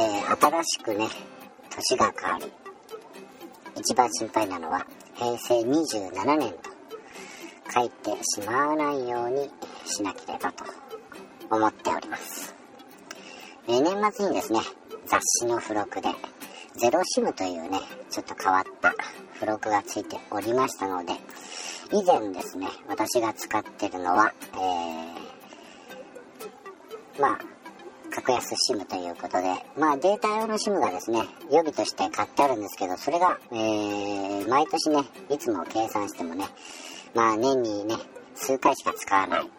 え新しくね年が変わり一番心配なのは平成27年と書いてしまわないようにしなければと思っております、えー、年末にですね雑誌の付録でゼロシムというねちょっと変わった付録がついておりましたので以前ですね私が使ってるのは、えー、まあ格安 SIM ということで、まあデータ用の SIM がですね、予備として買ってあるんですけど、それが、えー、毎年ね、いつも計算してもね、まあ年にね、数回しか使わない。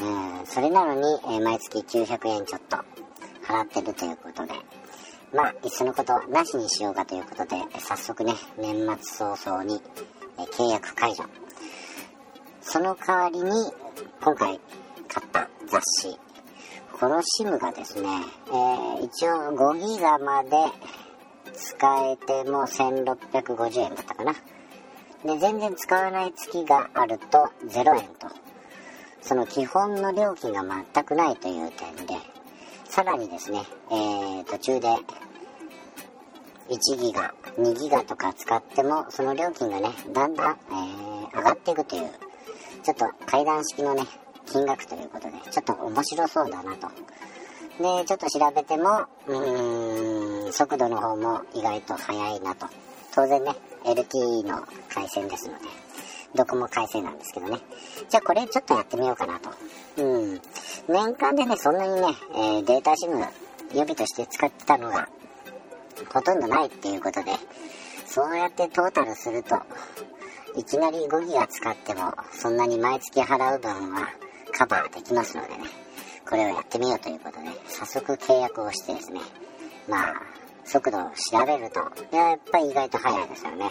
うん、それなのに、えー、毎月900円ちょっと払ってるということで、まあ、いっそのことなしにしようかということで、早速ね、年末早々に、え、契約解除。その代わりに、今回買った雑誌、この SIM がですね、えー、一応5ギガまで使えても1650円だったかな。で、全然使わない月があると0円と。その基本の料金が全くないという点で、さらにですね、えー、途中で1ギガ、2ギガとか使っても、その料金がね、だんだん、えー、上がっていくという、ちょっと階段式のね、金額ということで、ちょっと面白そうだなと。で、ちょっと調べても、うん、速度の方も意外と速いなと。当然ね、LTE の回線ですので、どこも回線なんですけどね。じゃあこれちょっとやってみようかなと。うん。年間でね、そんなにね、えー、データ SIM 予備として使ってたのが、ほとんどないっていうことで、そうやってトータルすると、いきなり5ギガ使っても、そんなに毎月払う分はカバーできますのでね、これをやってみようということで、早速契約をしてですね、まあ、速度を調べると、やっぱり意外と速いですよね。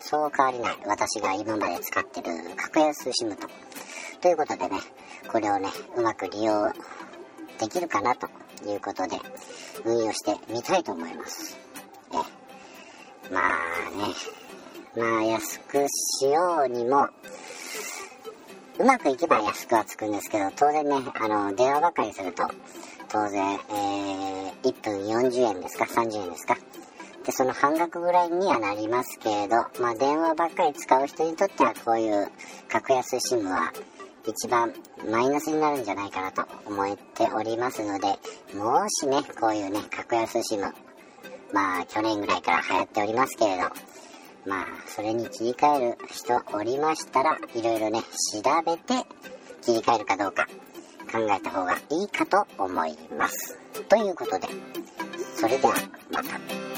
そう変わりない。私が今まで使ってる格安 SIM と。ということでね、これをね、うまく利用できるかなということで、運用してみたいと思います。え、まあね、まあ安くしようにも、うまくいけば安くはつくんですけど、当然ね、あの、電話ばっかりすると、当然、えー、1分40円ですか ?30 円ですかで、その半額ぐらいにはなりますけれど、まあ、電話ばっかり使う人にとっては、こういう格安 SIM は、一番マイナスになるんじゃないかなと思っておりますので、もしね、こういうね、格安 SIM、まあ、去年ぐらいから流行っておりますけれど、まあ、それに切り替える人おりましたら、いろいろね、調べて切り替えるかどうか考えた方がいいかと思います。ということで、それではまた。